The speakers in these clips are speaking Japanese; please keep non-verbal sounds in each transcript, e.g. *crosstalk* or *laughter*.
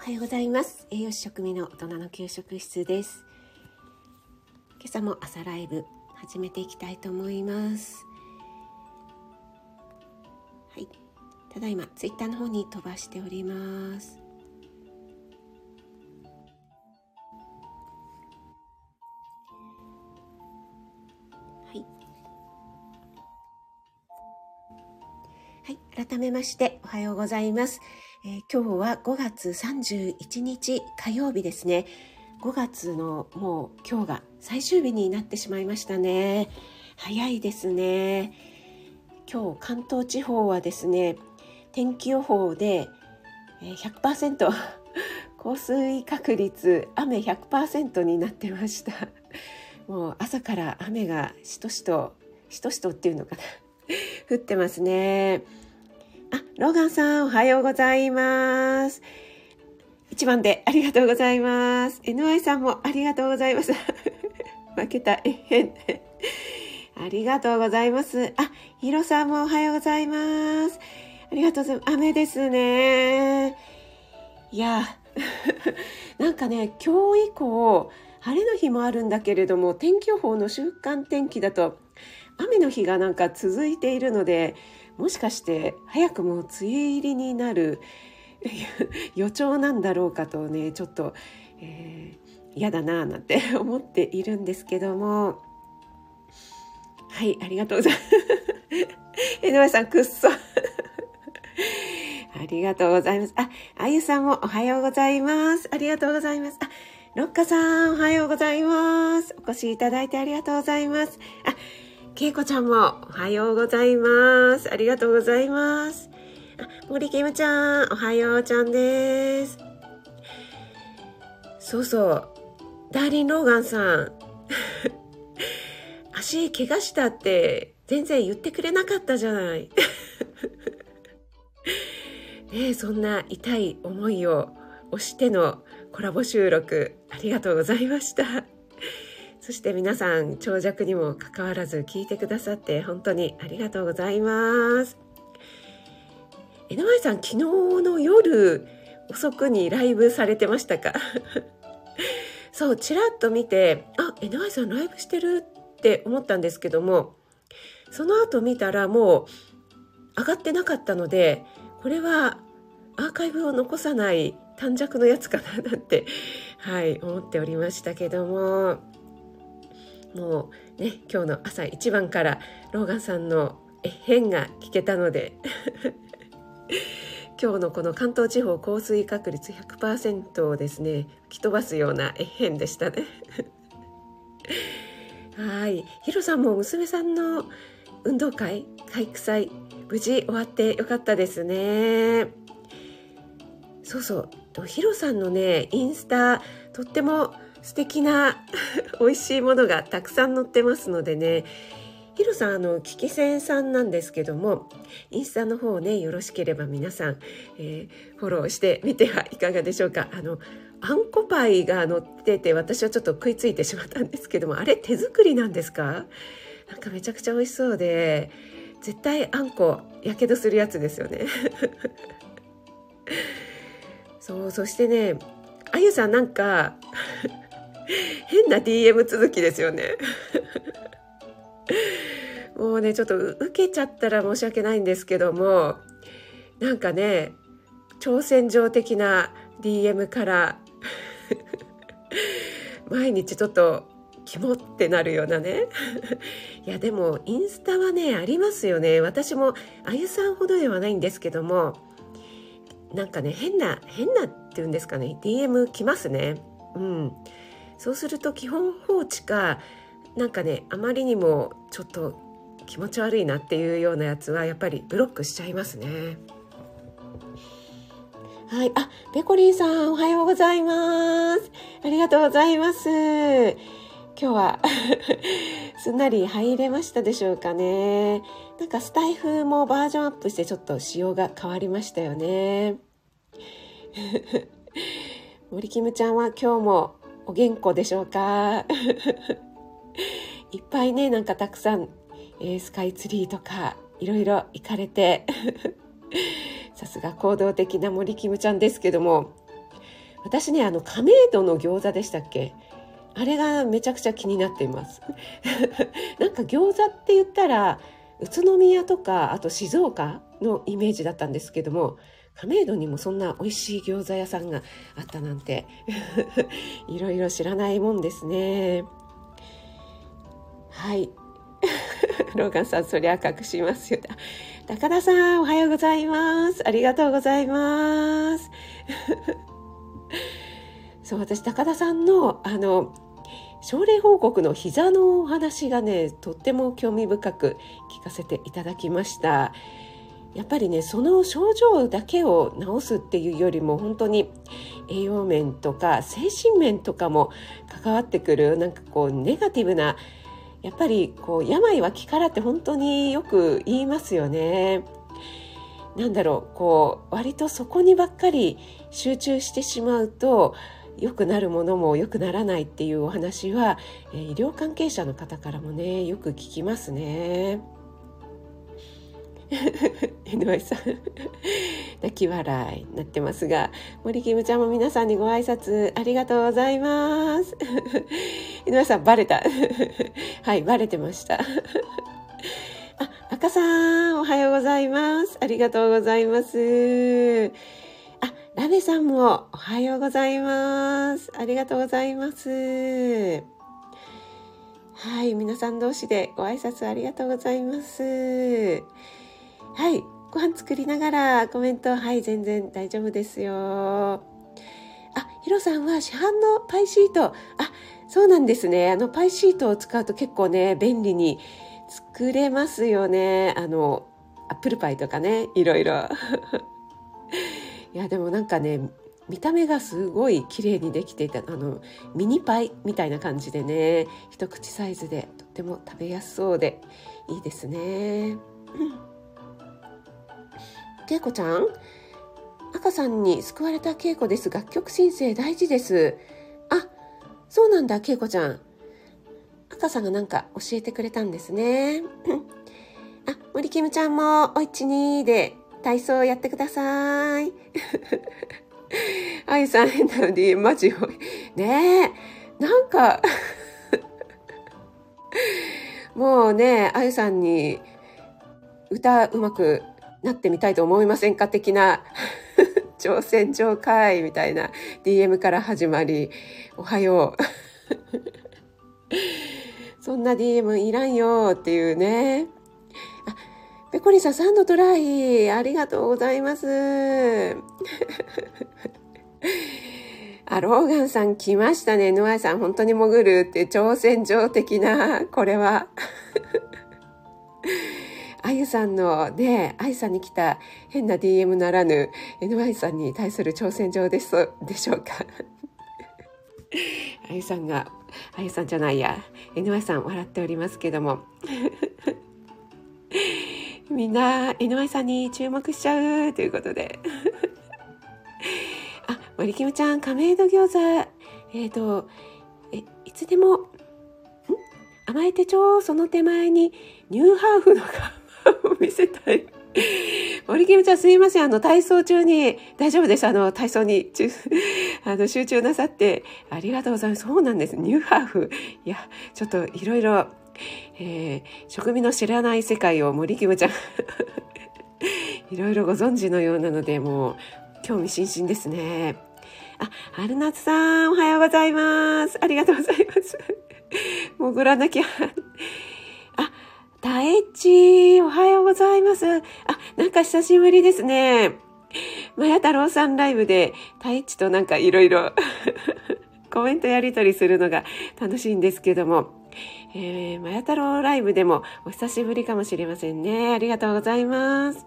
おはようございます。栄養士食味の大人の給食室です。今朝も朝ライブ始めていきたいと思います。はい。ただいまツイッターの方に飛ばしております。はい。はい。改めましておはようございます。えー、今日は5月31日火曜日ですね。5月のもう今日が最終日になってしまいましたね。早いですね。今日関東地方はですね、天気予報で100% *laughs* 降水確率雨100%になってました。もう朝から雨がしとしと、しとしとっていうのかな *laughs* 降ってますね。ローガンさん、おはようございます。一番でありがとうございます。NY さんもありがとうございます。*laughs* 負けた、えへん。*laughs* ありがとうございます。あ、ヒロさんもおはようございます。ありがとうございます。雨ですね。いや、*laughs* なんかね、今日以降、晴れの日もあるんだけれども、天気予報の週間天気だと、雨の日がなんか続いているので、もしかして早くも梅雨入りになる *laughs* 予兆なんだろうかとねちょっと、えー、嫌だなぁなんて *laughs* 思っているんですけどもはいありがとうございます。*laughs* 江上さんくっそありがとうございます。あ、あゆさんもおはようございます。ありがとうございます。あ、ロッカさんおはようございます。お越しいただいてありがとうございます。あ、けいこちゃんもおはようございます。ありがとうございます。あ森キムちゃん、おはようちゃんです。そうそう、ダーリン・ローガンさん。*laughs* 足怪我したって全然言ってくれなかったじゃない。*laughs* ねそんな痛い思いを押してのコラボ収録ありがとうございました。そして皆さん長尺にもかかわらず聞いてくださって本当にありがとうございます。江上さん昨日の夜遅くにライブされてましたか？*laughs* そうちらっと見てあ江上さんライブしてるって思ったんですけどもその後見たらもう上がってなかったのでこれはアーカイブを残さない短冊のやつかななんてはい思っておりましたけどももうね今日の朝一番からローガンさんのえ変が聞けたので *laughs* 今日のこの関東地方降水確率100%をですね吹き飛ばすようなえ変でしたね。*laughs* はい。ヒロさんも娘さんの運動会体育祭無事終わってよかったですね。そうそう。ヒロさんのねインスタとっても素敵な *laughs* 美味しいものがたくさん載ってますのでね。ヒロさんあのキキセンさんなんですけどもインスタの方ねよろしければ皆さん、えー、フォローしてみてはいかがでしょうか。あのあんこパイが載ってて私はちょっと食いついてしまったんですけどもあれ手作りなんですか？なんかめちゃくちゃ美味しそうで絶対あんこやけどするやつですよね。*laughs* そうそしてねあゆさんなんか変な DM 続きですよね。もうねちょっと受けちゃったら申し訳ないんですけどもなんかね挑戦状的な DM から毎日ちょっとキモってなるようなね。いやでもインスタはねありますよね。私もあゆさんほどではないんですけどもなんかね変な変なっていうんですかね DM 来ますね。うん。そうすると基本放置かなんかねあまりにもちょっと気持ち悪いなっていうようなやつはやっぱりブロックしちゃいますね。はい。あ、ペコリンさん、おはようございます。ありがとうございます。今日は *laughs* すんなり入れましたでしょうかね。なんかスタイフもバージョンアップしてちょっと仕様が変わりましたよね。*laughs* 森キムちゃんは今日もお元気でしょうか？*laughs* いっぱいねなんかたくさん、えー、スカイツリーとかいろいろ行かれて *laughs* さすが行動的な森キムちゃんですけども私ね、あの、亀戸の餃子でしたっけ？あれがめちゃくちゃ気になっています。*laughs* なんか餃子って言ったら、宇都宮とか、あと静岡のイメージだったんですけども、亀戸にもそんな美味しい餃子屋さんがあったなんて *laughs* いろいろ知らないもんですね。はい。*laughs* ローガンさんそりゃ隠しますよ。高田さんおはようございます。ありがとうございます。*laughs* そう私高田さんのあの症例報告の膝のお話がねとっても興味深く聞かせていただきました。やっぱりねその症状だけを治すっていうよりも本当に栄養面とか精神面とかも関わってくるなんかこうネガティブなやっぱりこう病は気からって本当によく言いますよね。なんだろうこう割とそこにばっかり集中してしまうと良くなるものも良くならないっていうお話は、え医療関係者の方からもねよく聞きますね。井上さん泣き笑いになってますが森キムちゃんも皆さんにご挨拶ありがとうございます。*laughs* 井上さんバレた。*laughs* はいバレてました。*laughs* あ赤さんおはようございます。ありがとうございます。あラベさんもおはようございます。ありがとうございます。はい、皆さん同士でご挨拶ありがとうございます。はい、ご飯作りながらコメント、はい、全然大丈夫ですよ。あ、ヒロさんは市販のパイシート、あ、そうなんですね。あのパイシートを使うと結構ね、便利に作れますよね。あの、アップルパイとかね、いろいろ。*laughs* いや、でもなんかね、見た目がすごい綺麗にできていたあのミニパイみたいな感じでね一口サイズでとっても食べやすそうでいいですね。けいこちゃん？赤さんに救われたけいこです。楽曲申請大事です。あ、そうなんだ、けいこちゃん。赤さんがなんか教えてくれたんですね。*laughs* あ、森キムちゃんも、おいちにで体操やってください。*laughs* あゆさん変なので、マジねえ、なんか *laughs* もうね、あゆさんに歌うまくなってみたいと思いませんか？的な *laughs* 挑戦状会みたいな DM から始まり、おはよう。*laughs* そんな DM いらんよっていうね。あ、ペコリさん3度トライ。ありがとうございます。*laughs* あ、ローガンさん来ましたね。ヌアイさん本当に潜るって挑戦状的な、これは。あゆさんのね、あゆさんに来た変な DM ならぬ NY さんに対する挑戦状ですでしょうか？*laughs* あゆさんが、あゆさんじゃないや、NY さん笑っておりますけども。*laughs* みんな NY さんに注目しちゃうということで。*laughs* あ、森キムちゃん、亀戸餃子、えっ、ー、と、え、いつでも、甘え手帳その手前にニューハーフの見せたい。森キムちゃんすいません。あの、体操中に、大丈夫です。あの、体操に、*laughs* あの、集中なさって、ありがとうございます。そうなんです。ニューハーフ。いや、ちょっといろいろ、えー、食味の知らない世界を森キムちゃん、*laughs* いろいろご存知のようなので、もう、興味津々ですね。あ、春夏さん、おはようございます。ありがとうございます。もうご覧なきゃ。タエチ、おはようございます。あ、なんか久しぶりですね。マヤ太郎さんライブで、タエチとなんかいろいろ *laughs* コメントやりとりするのが楽しいんですけども、えー、マヤ太郎ライブでもお久しぶりかもしれませんね。ありがとうございます。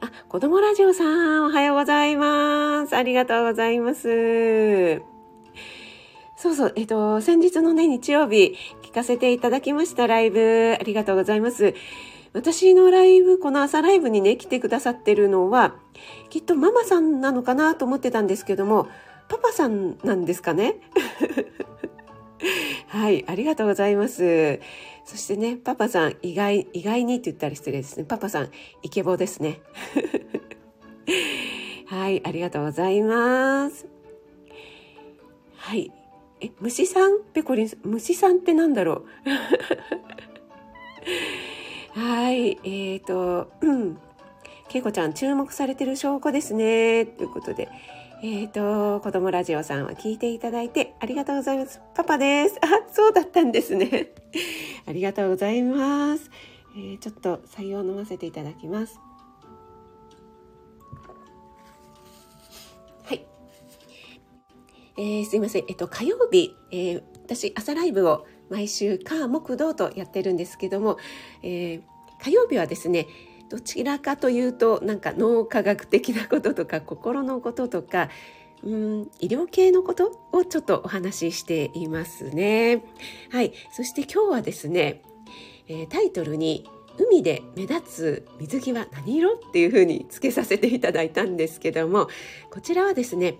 あ、子供ラジオさん、おはようございます。ありがとうございます。そうそう、えっと、先日のね、日曜日、聞かせていただきましたライブ、ありがとうございます。私のライブ、この朝ライブにね、来てくださってるのは、きっとママさんなのかなと思ってたんですけども、パパさんなんですかね？*laughs* はい、ありがとうございます。そしてね、パパさん、意外、意外にって言ったら失礼ですね。パパさん、イケボですね。*laughs* はい、ありがとうございます。はい。え、虫さん？ペコリン虫さんってなんだろう？*laughs* はい、えーと、うん。けいこちゃん、注目されてる証拠ですね。ということで。えっ、ー、と、子供ラジオさんは聞いていただいてありがとうございます。パパです。あ、そうだったんですね。*laughs* ありがとうございます。えー、ちょっと採用飲ませていただきます。えー、すいません。えっと、火曜日、えー、私、朝ライブを毎週、火、木、土とやってるんですけども、えー、火曜日はですね、どちらかというとなんか脳科学的なこととか心のこととかうん医療系のことをちょっとお話ししていますね。はい。そして今日はですね、えー、タイトルに海で目立つ水着は何色っていうふうにつけさせていただいたんですけどもこちらはですね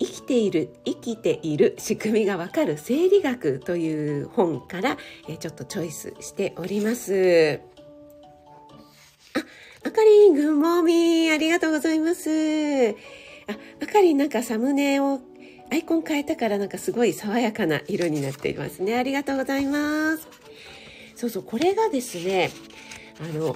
生きている生きている仕組みがわかる生理学という本から、ちょっとチョイスしております。ああかりん、グッモーミー、ありがとうございます。あ、あかりんなんかサムネをアイコン変えたからなんかすごい爽やかな色になっていますね。ありがとうございます。そうそう、これがですね、あの、うん、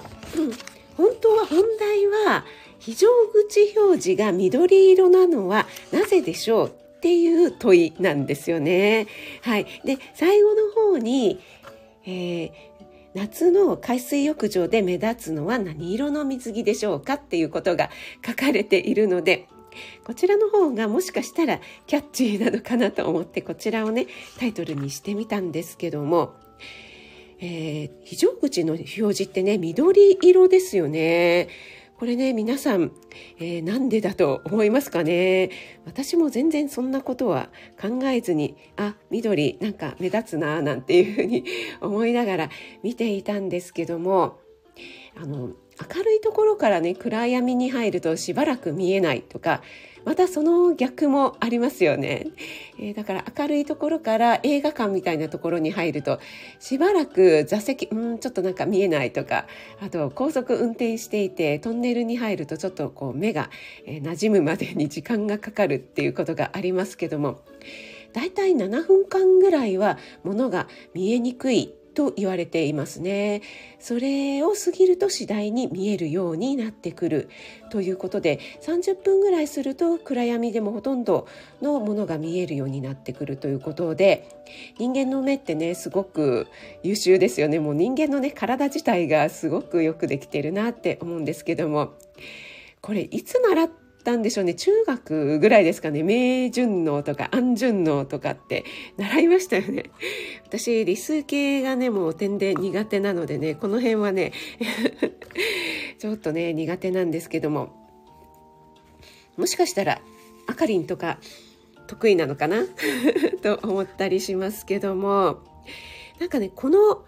本当は本題は非常口表示が緑色なのはなぜでしょうっていう問いなんですよね。はい。で、最後の方に、えー、夏の海水浴場で目立つのは何色の水着でしょうかっていうことが書かれているので、こちらの方がもしかしたらキャッチーなのかなと思ってこちらをね、タイトルにしてみたんですけども、えー、非常口の表示ってね、緑色ですよね。これね、皆さん、えー、なんでだと思いますかね？私も全然そんなことは考えずに、あ、緑なんか目立つな、なんていうふうに *laughs* 思いながら見ていたんですけども、あの、明るいところからね、暗闇に入るとしばらく見えないとか、またその逆もありますよね。えー、だから明るいところから映画館みたいなところに入ると、しばらく座席、うん、ちょっとなんか見えないとか、あと高速運転していてトンネルに入るとちょっとこう目が、えー、馴染むまでに時間がかかるっていうことがありますけども、だいたい7分間ぐらいは物が見えにくいと言われていますね。それを過ぎると次第に見えるようになってくるということで30分ぐらいすると暗闇でもほとんどのものが見えるようになってくるということで人間の目ってねすごく優秀ですよねもう人間のね体自体がすごくよくできてるなって思うんですけどもこれいつ習ったんでしょうね。中学ぐらいですかね。明順応とか安順応とかって習いましたよね。私理数系がねもう点で苦手なのでねこの辺はね *laughs* ちょっとね苦手なんですけども。もしかしたらあかりんとか得意なのかな？*laughs* と思ったりしますけども。なんかねこの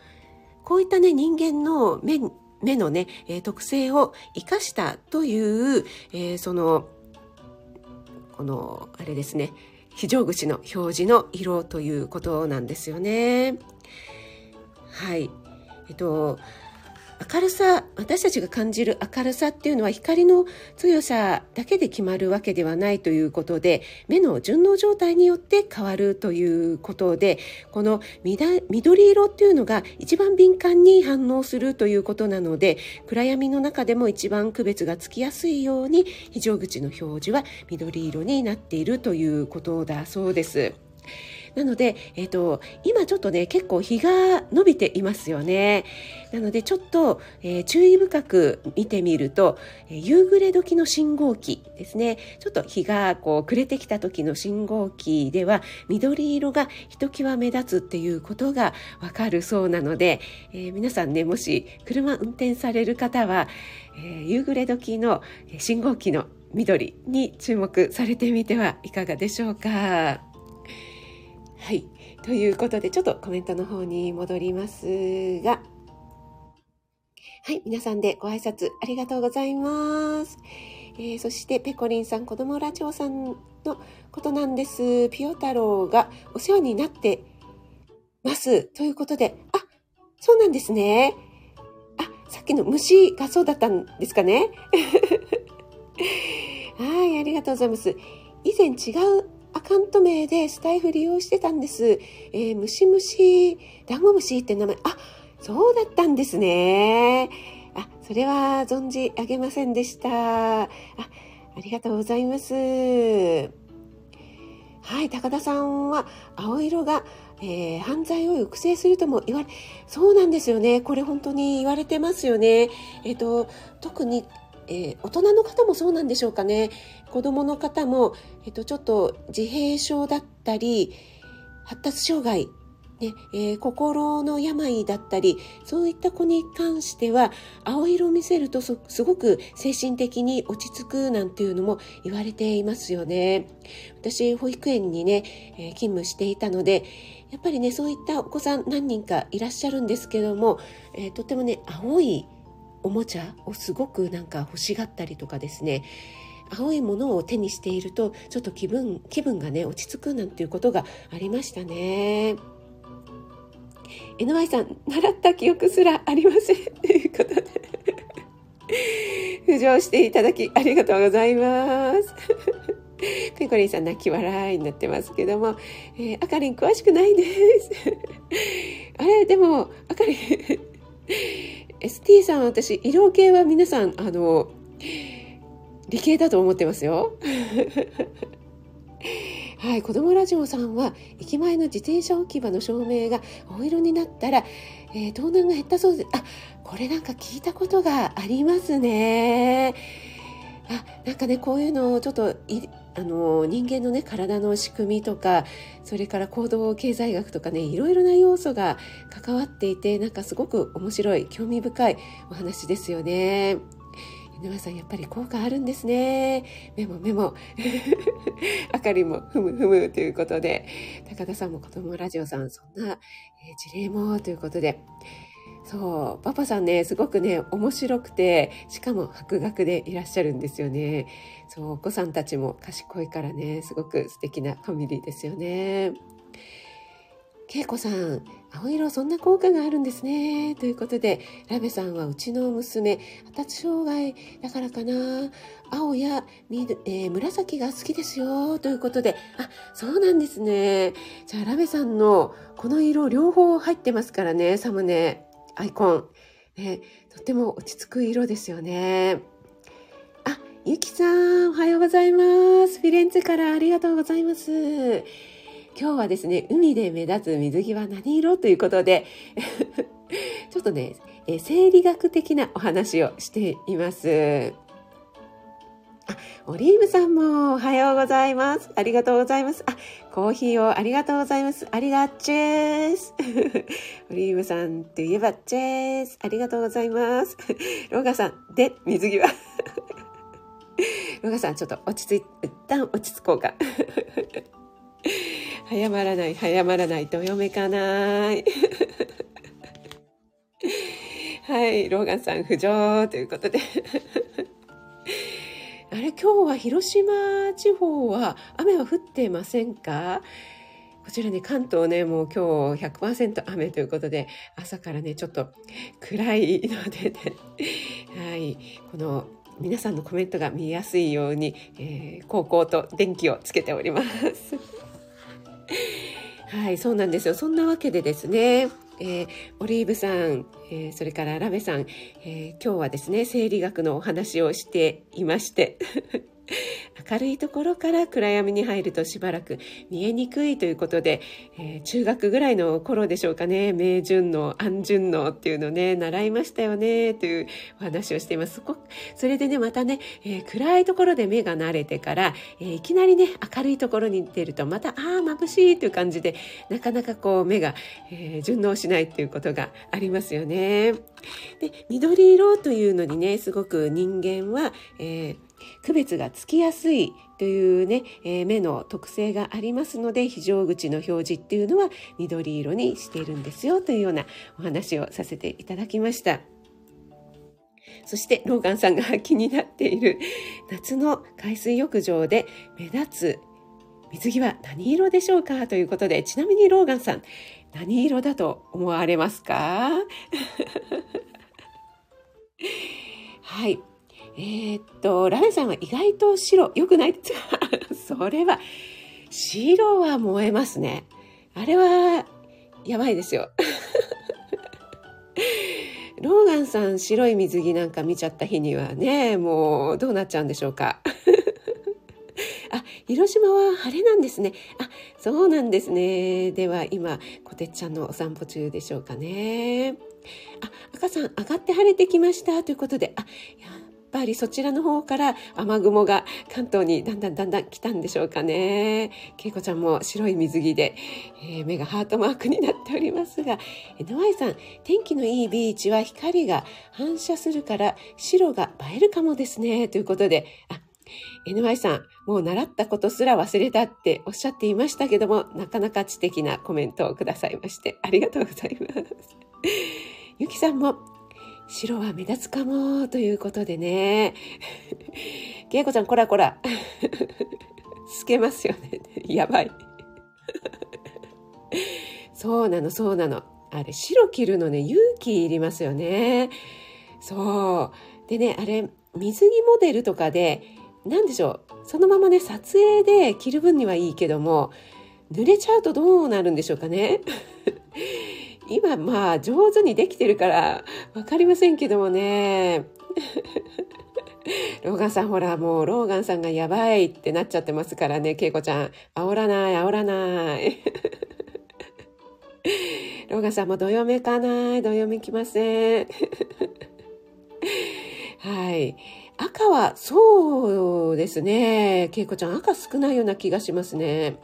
こういったね人間の目目のね、えー、特性を生かしたという、えー、その、この、あれですね、非常口の表示の色ということなんですよね。はい。えっと、明るさ私たちが感じる明るさっていうのは光の強さだけで決まるわけではないということで目の順応状態によって変わるということでこの緑色っていうのが一番敏感に反応するということなので暗闇の中でも一番区別がつきやすいように非常口の表示は緑色になっているということだそうです。なので、えっ、ー、と、今ちょっとね、結構日が伸びていますよね。なので、ちょっと、えー、注意深く見てみると、えー、夕暮れ時の信号機ですね。ちょっと日がこう暮れてきた時の信号機では、緑色がひときわ目立つっていうことがわかるそうなので、え皆さんね、もし車運転される方は、え夕暮れ時の信号機の緑に注目されてみてはいかがでしょうか。はい。ということで、ちょっとコメントの方に戻りますが、はい。皆さんでご挨拶ありがとうございます。えー、そして、ペコリンさん、子供ラジオさんのことなんです。ピオ太郎がお世話になってます。ということで、あ、そうなんですね。あ、さっきの虫がそうだったんですかね。*laughs* はい、ありがとうございます。以前違うアカウント名でスタイフ利用してたんです。えー、ムシムシ、ダンゴムシって名前、あ、そうだったんですね。あ、それは存じ上げませんでした。あ、ありがとうございます。はい、高田さんは青色が、えー、犯罪を抑制するとも言われ、そうなんですよね。これ本当に言われてますよね。えっ、ー、と、特にえー、大人の方もそうなんでしょうかね。子どもの方も、えっと、ちょっと自閉症だったり発達障害ねえー、心の病だったりそういった子に関しては青色を見せるとすごく精神的に落ち着くなんていうのも言われていますよね。私保育園にね、えー、勤務していたのでやっぱりねそういったお子さん何人かいらっしゃるんですけども、えー、とてもね青いおもちゃをすごくなんか欲しがったりとかですね青いものを手にしているとちょっと気分気分がね落ち着くなんていうことがありましたね。NY さん習った記憶すらありませんということで *laughs* 浮上していただきありがとうございます。*laughs* ペコリンさん泣き笑いになってますけども、えー、あかりん詳しくないです。*laughs* あれ、でも、あかりん ST さん、私、医療系は皆さん、あの、理系だと思ってますよ。*laughs* はい、子供ラジオさんは駅前の自転車置き場の照明が青色になったら、えー、盗難が減ったそうです。あ、これなんか聞いたことがありますね。なんかね、こういうのをちょっとあの人間のね体の仕組みとかそれから行動経済学とかねいろいろな要素が関わっていてなんかすごく面白い興味深いお話ですよね。井上さんやっぱり効果あるんですね。メモメモ。*laughs* あかりもふむふむということで、高田さんも子供ラジオさんそんな、え事例もということで、そう、パパさんね、すごくね、面白くて、しかも博学でいらっしゃるんですよね。そう、お子さんたちも賢いからね、すごく素敵なファミリーですよね。けいこさん、青色そんな効果があるんですね。ということで、ラベさんはうちの娘、発達障害だからかな。青や、えー、紫が好きですよ。ということで、あ、そうなんですね。じゃあ、ラベさんのこの色両方入ってますからね、サムネ。アイコン。ね、とっても落ち着く色ですよね。あ、ゆきさん、おはようございます。フィレンツェからありがとうございます。今日はですね、海で目立つ水着は何色ということで、*laughs* ちょっとね、え生理学的なお話をしています。あ、オリーブさんもおはようございます。ありがとうございます。あ、コーヒーをありがとうございます。ありがちーす。*laughs* オリーブさんといえばチェース。ありがとうございます。ローガさん、で、水着は。ロガさん、ちょっと落ち着い、一旦落ち着こうか。*laughs* 早まらない、早まらない、どよめかない。*laughs* はい、ローガンさん浮上ということで。あれ、今日は広島地方は雨は降ってませんか？こちらね、関東ね、もう今日100%雨ということで、朝からね、ちょっと暗いのでね、*laughs* はい、この皆さんのコメントが見やすいように、えー、高校と電気をつけております。*laughs* はい、そうなんですよ。そんなわけでですね、えー、オリーブさん、えー、それからラベさん、えー、今日はですね、生理学のお話をしていまして。*laughs* 明るいところから暗闇に入るとしばらく見えにくいということで、えー、中学ぐらいの頃でしょうかね、明順の安順のっていうのね、習いましたよね、というお話をしています。そこそれでね、またね、えー、暗いところで目が慣れてから、えー、いきなりね、明るいところに出ると、また、ああ、眩しいという感じで、なかなかこう目が、え順応しないっていうことがありますよね。で、緑色というのにね、すごく人間は、えー区別がつきやすいというね、えー、目の特性がありますので非常口の表示っていうのは緑色にしているんですよというようなお話をさせていただきました。そしてローガンさんが気になっている夏の海水浴場で目立つ水着は何色でしょうかということでちなみにローガンさん何色だと思われますか？*laughs* はいえー、っと、ラメさんは意外と白、良くない？*laughs* それは、白は燃えますね。あれは、やばいですよ。*laughs* ローガンさん白い水着なんか見ちゃった日にはね、もうどうなっちゃうんでしょうか。*laughs* あ、広島は晴れなんですね。あ、そうなんですね。では今、こてっちゃんのお散歩中でしょうかね。あ、赤さん、上がって晴れてきました。ということで、あ、やぱりそちらの方から雨雲が関東にだんだんだんだん来たんでしょうかね。けいこちゃんも白い水着で、えー、目がハートマークになっておりますが、ノアイさん、天気のいいビーチは光が反射するから白が映えるかもですね。ということで、あ、NY さん、もう習ったことすら忘れたっておっしゃっていましたけども、なかなか知的なコメントをくださいまして、ありがとうございます。*laughs* ゆきさんも、白は目立つかも、ということでね。けいこちゃん、こらこら。透けますよね。*laughs* やばい。*laughs* そうなの、そうなの。あれ、白着るのね、勇気いりますよね。そう。でね、あれ、水着モデルとかで、何でしょう。そのままね、撮影で着る分にはいいけども、濡れちゃうとどうなるんでしょうかね。今まあ上手にできてるから分かりませんけどもね。*laughs* ローガンさんほらもうローガンさんがやばいってなっちゃってますからね、ケイコちゃん。煽らない、煽らない。*laughs* ローガンさんもどよめかない、どよめきません。*laughs* はい。赤はそうですね。ケイコちゃん赤少ないような気がしますね。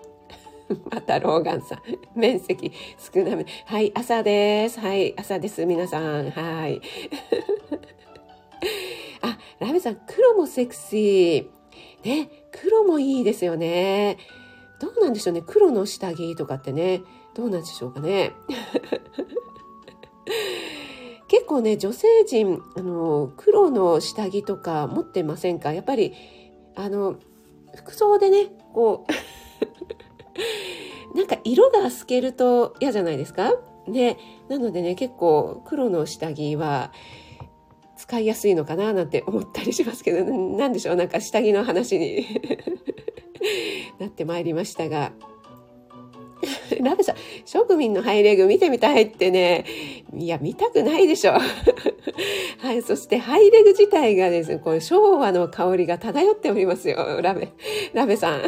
*laughs* またローガンさん。面積少なめ。はい、朝です。はい、朝です。皆さん。はい。*laughs* あ、ラメさん、黒もセクシー。ね、黒もいいですよね。どうなんでしょうね。黒の下着とかってね。どうなんでしょうかね。*laughs* 結構ね、女性陣、あの、黒の下着とか持ってませんか？やっぱり、あの、服装でね、こう *laughs* なんか色が透けると嫌じゃないですか？ね。なのでね、結構黒の下着は使いやすいのかななんて思ったりしますけど、*laughs* なんでしょう、なんか下着の話に *laughs* なってまいりましたが。ラベさん、職民のハイレグ見てみたいってね、いや、見たくないでしょ。はい、そしてハイレグ自体がですね、こう昭和の香りが漂っておりますよ、ラベ、ラベさん。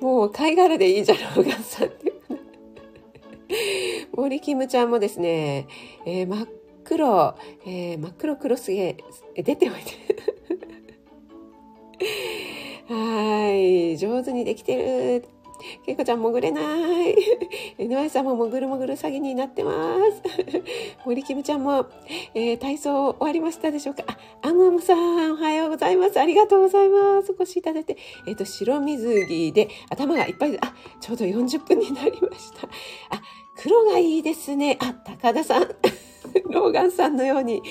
もう貝殻でいいじゃろうがさんって。森キムちゃんもですね、えー、真っ黒、えー、真っ黒黒すげえ出ておいて。はい、上手にできてる。けいこちゃん潜れない。*laughs* NY さんも潜る潜る詐欺になってます。*laughs* 森キムちゃんも、えー、体操終わりましたでしょうか？あ、アムアムさん、おはようございます。ありがとうございます。お越しいただいて。えっ、ー、と、白水着で頭がいっぱい、あ、ちょうど40分になりました。あ、黒がいいですね。あ、高田さん。*laughs* ローガンさんのように。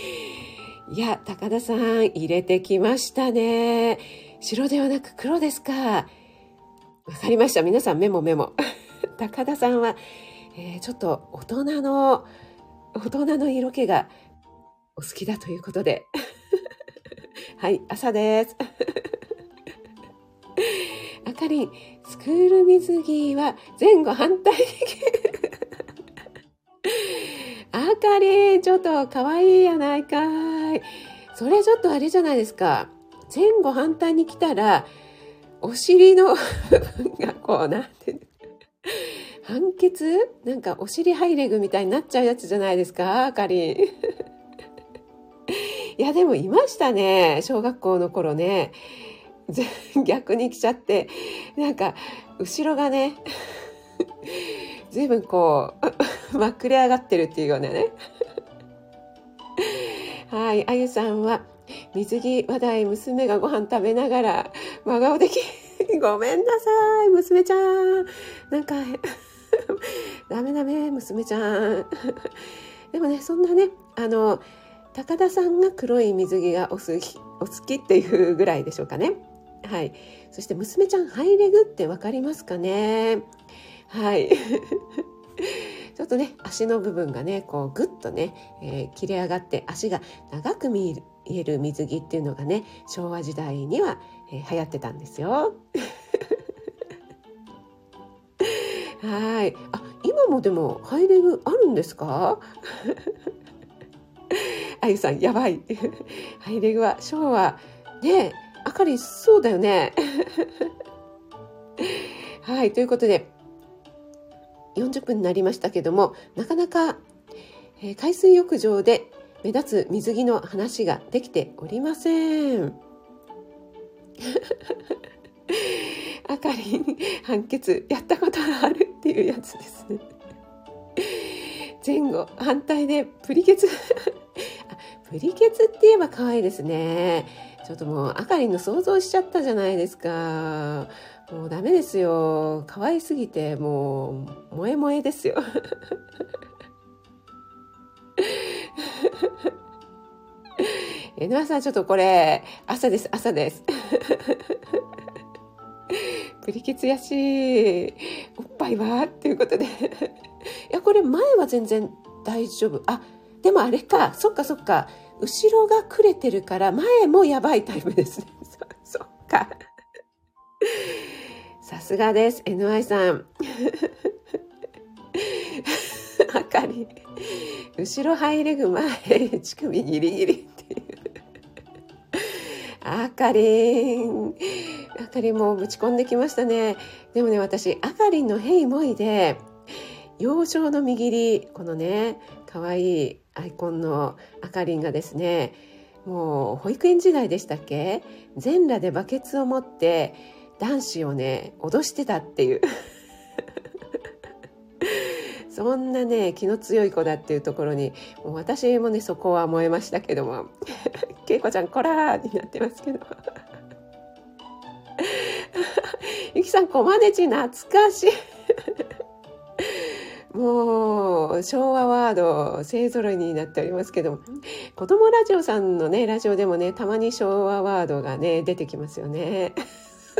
いや、高田さん、入れてきましたね。白ではなく黒ですか。わかりました。皆さんメモメモ。*laughs* 高田さんは、えー、ちょっと大人の、大人の色気がお好きだということで。*laughs* はい、朝です。*laughs* あかりん、スクール水着は前後反対あかりん、ちょっと可愛いやないかい。それちょっとあれじゃないですか。前後反対に来たら、お尻の *laughs* がこう、なんて、判決？なんかお尻ハイレグみたいになっちゃうやつじゃないですか？あかりん。*laughs* いや、でもいましたね。小学校の頃ね。*laughs* 逆に来ちゃって、なんか、後ろがね、随分こう、まくれ上がってるっていうようなね。はい、あゆさんは、水着話題娘がご飯食べながら真顔でき *laughs* ごめんなさい娘ちゃん。なんか *laughs* ダメダメ娘ちゃん。*laughs* でもねそんなねあの高田さんが黒い水着がお好きお好きっていうぐらいでしょうかね。はい。そして娘ちゃんハイレグって分かりますかね。はい。ちょっとね足の部分がねこうグッとね、えー、切れ上がって足が長く見える。言える水着っていうのがね昭和時代には、えー、流行ってたんですよ。*laughs* はい。あ今もでもハイレグあるんですか？*laughs* あゆさんやばい。ハイレグは昭和ねあかりそうだよね。*laughs* はい。ということで40分になりましたけどもなかなか、えー、海水浴場で目立つ水着の話ができておりません。*laughs* あかりん判決やったことがあるっていうやつですね。前後反対でプリケツ *laughs* プリケツって言えば可愛いですね。ちょっともうあかりんの想像しちゃったじゃないですか。もうダメですよ。可愛すぎて、もう、萌え萌えですよ。えぬわさん、ちょっとこれ、朝です、朝です。*laughs* プリケツやし、おっぱいは？っていうことで。*laughs* いや、これ前は全然大丈夫。あ、でもあれか、そっかそっか。後ろがくれてるから、前もやばいタイプですね。*laughs* そっか。さすがです。NY さん。あかり。後ろ入れぐ前、乳首ギリギリ。あかりん。あかりんもぶち込んできましたね。でもね、私、あかりんのヘイモイで、幼少の握り、このね、かわいいアイコンのあかりんがですね、もう保育園時代でしたっけ？全裸でバケツを持って男子をね脅してたっていうそんなね気の強い子だっていうところにもう私もねそこは燃えましたけども「*laughs* 恵子ちゃんこら!」になってますけど *laughs* ゆきさんコマネチ懐かしい *laughs* もう昭和ワード勢ぞろいになっておりますけども子供ラジオさんのねラジオでもねたまに昭和ワードがね出てきますよね。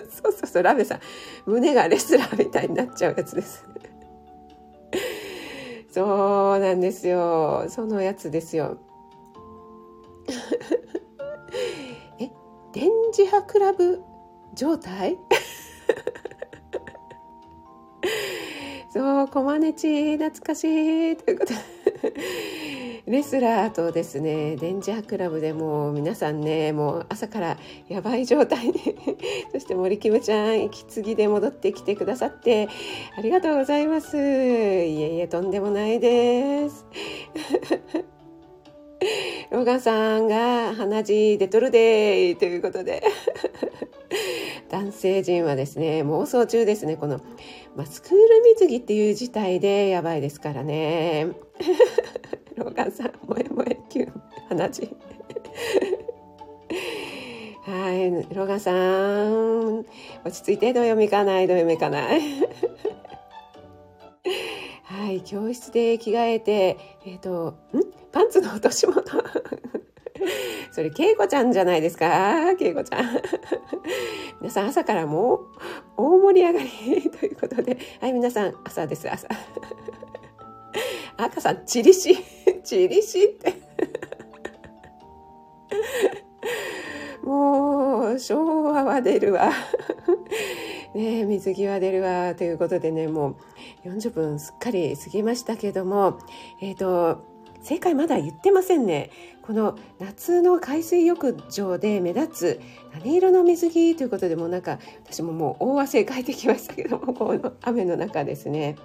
そうそうそう、ラベさん。胸がレスラーみたいになっちゃうやつです。そうなんですよ。そのやつですよ。*laughs* え、電磁波クラブ状態？*laughs* そう、コマネチ懐かしいということでレスラーとですね、デンジャークラブでもう皆さんね、もう朝からやばい状態に *laughs* そして森キムちゃん、息継ぎで戻ってきてくださってありがとうございます。いえいえ、とんでもないです。ローガンさんが鼻血出とるでーということで *laughs* 男性陣はですね妄想中ですねこの、まあ、スクール水着っていう事態でやばいですからねローガンさん萌え萌えキュン鼻血はいローガンさん。落ち着いてどう読みかない？どう読みかない？*laughs* はい教室で着替えてえっ、ー、とん？パンツの落とし物。それ、けいこちゃんじゃないですか？けいこちゃん。*laughs* 皆さん朝からもう大盛り上がり。*laughs* ということで、はい、皆さん朝です、朝。赤さん、チリシ、*laughs* チリシって。もう、昭和は出るわ。ね水着は出るわ。ということでね、もう40分すっかり過ぎましたけども、えっ、ー、と、正解まだ言ってませんね。この夏の海水浴場で目立つ何色の水着？ということでもなんか私ももう大汗かいてきましたけどもこの雨の中ですね。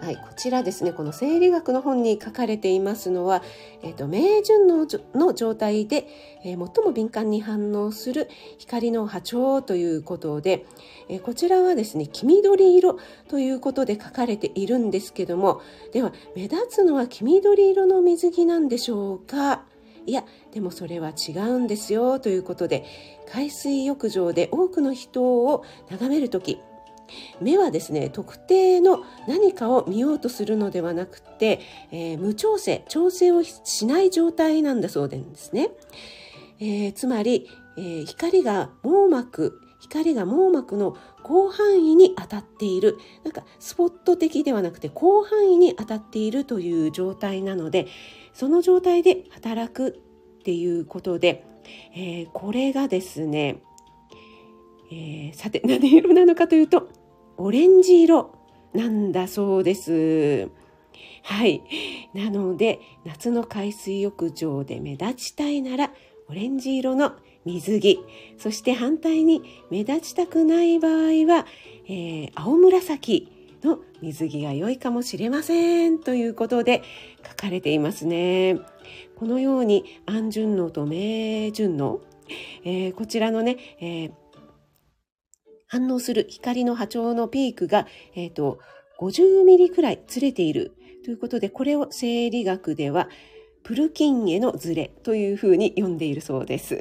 はい、こちらですね、この生理学の本に書かれていますのは、え、ー、と、明順のの状態で、えー、最も敏感に反応する光の波長ということで、えー、こちらはですね、黄緑色ということで書かれているんですけども、では、目立つのは黄緑色の水着なんでしょうか？いや、でもそれは違うんですよということで、海水浴場で多くの人を眺めるとき、目はですね特定の何かを見ようとするのではなくて、えー、無調整調整をしない状態なんだそうですね、えー、つまり、えー、光が網膜光が網膜の広範囲に当たっている。なんかスポット的ではなくて広範囲に当たっているという状態なのでその状態で働くっていうことで、えー、これがですね、えー、さて *laughs* 何色なのかというとオレンジ色なんだそうです。はい。なので、夏の海水浴場で目立ちたいなら、オレンジ色の水着。そして反対に目立ちたくない場合は、えー、青紫の水着が良いかもしれません。ということで書かれていますね。このように安順応と明順応、えー、こちらのね、えー、反応する光の波長のピークが、えーと、50ミリくらいずれているということで、これを生理学ではプルキンへのズレというふうに呼んでいるそうです。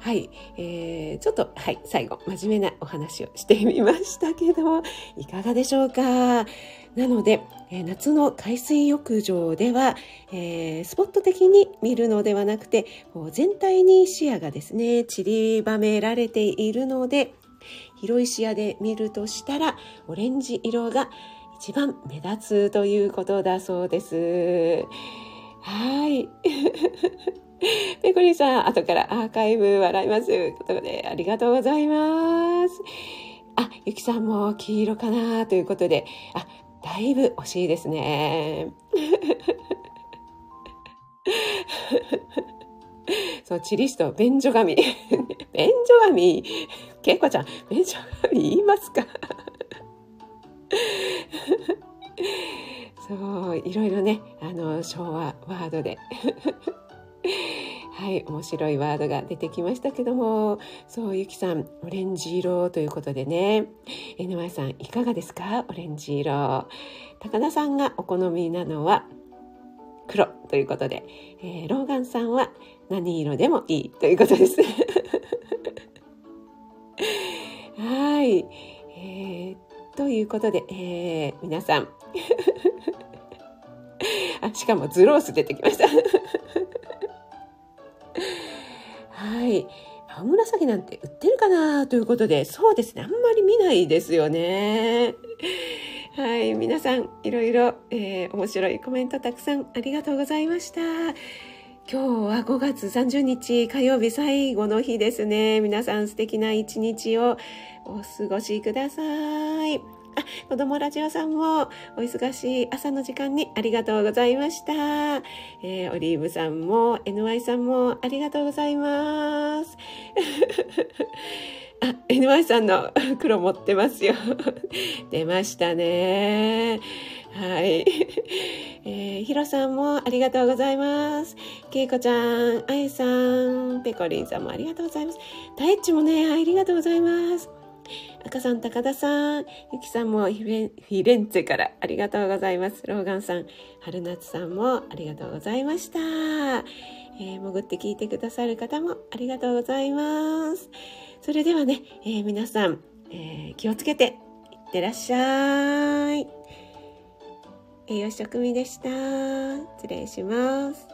はい、えー、ちょっと、はい、最後、真面目なお話をしてみましたけど、いかがでしょうか？なので、えー、夏の海水浴場では、えー、スポット的に見るのではなくて、こう全体に視野がですね、散りばめられているので、広い視野で見るとしたら、オレンジ色が一番目立つということだそうです。はい。*laughs* ペコリさん、後からアーカイブ笑います。ということで、ありがとうございます。あ、ゆきさんも黄色かなということで、あ、だいぶ惜しいですね。*laughs* そう、チリスト、便所神。*laughs* 便所神？けいこちゃん、便所神言いますか？そういろいろねあの昭和ワードではい面白いワードが出てきましたけどもそうゆきさんオレンジ色ということでね。NY さんいかがですか？オレンジ色。高田さんがお好みなのは黒ということで、えー、ローガンさんは何色でもいいということです。*laughs* はい、えー、ということで、えー、皆さん。*laughs* あしかもズロース出てきました。*laughs* はい。青紫なんて売ってるかなということでそうですね。あんまり見ないですよね。*laughs* はい。皆さんいろいろ、えー、面白いコメントたくさんありがとうございました。今日は5月30日火曜日最後の日ですね。皆さん素敵な一日をお過ごしください。あ、*laughs* 子供ラジオさんもお忙しい朝の時間にありがとうございました。えー、オリーブさんも NY さんもありがとうございます。*laughs* あ、NY さんの *laughs* 黒持ってますよ。出ましたね。はい。えー、ヒロさんもありがとうございます。ケイコちゃん、あいさん、ペコリンさんもありがとうございます。タイッチもね、ありがとうございます。赤さん、高田さん、ゆきさんもフィレンツェからありがとうございます。ローガンさん、春夏さんもありがとうございました。えー、潜って聞いてくださる方もありがとうございます。それではね、えー、皆さん、えー、気をつけていってらっしゃい。栄養食味でした。失礼します。